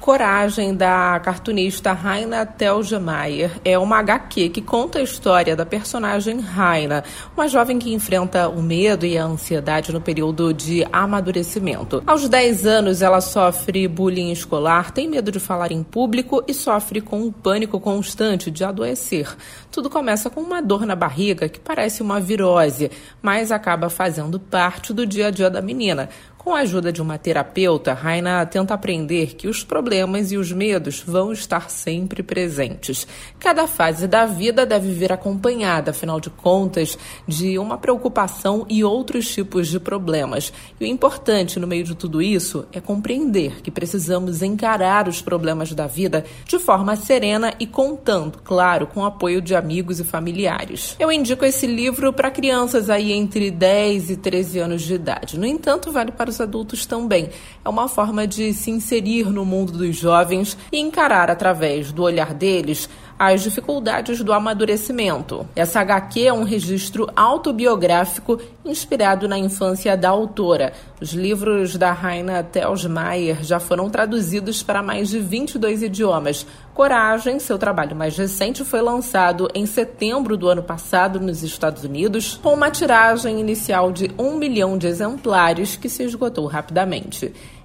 Coragem, da cartunista Raina Telgemeier, é uma HQ que conta a história da personagem Raina, uma jovem que enfrenta o medo e a ansiedade no período de amadurecimento. Aos 10 anos, ela sofre bullying escolar, tem medo de falar em público e sofre com um pânico constante de adoecer. Tudo começa com uma dor na barriga que parece uma virose, mas acaba fazendo parte do dia a dia da menina. Com a ajuda de uma terapeuta, Raina tenta aprender que os problemas e os medos vão estar sempre presentes. Cada fase da vida deve vir acompanhada, afinal de contas, de uma preocupação e outros tipos de problemas. E o importante no meio de tudo isso é compreender que precisamos encarar os problemas da vida de forma serena e contando, claro, com o apoio de amigos e familiares. Eu indico esse livro para crianças aí entre 10 e 13 anos de idade. No entanto, vale para os adultos também. É uma forma de se inserir no mundo dos jovens e encarar através do olhar deles as dificuldades do amadurecimento. Essa HQ é um registro autobiográfico inspirado na infância da autora. Os livros da Raina Telsmayer já foram traduzidos para mais de 22 idiomas. Coragem, seu trabalho mais recente, foi lançado em setembro do ano passado nos Estados Unidos, com uma tiragem inicial de um milhão de exemplares que se esgotou rapidamente.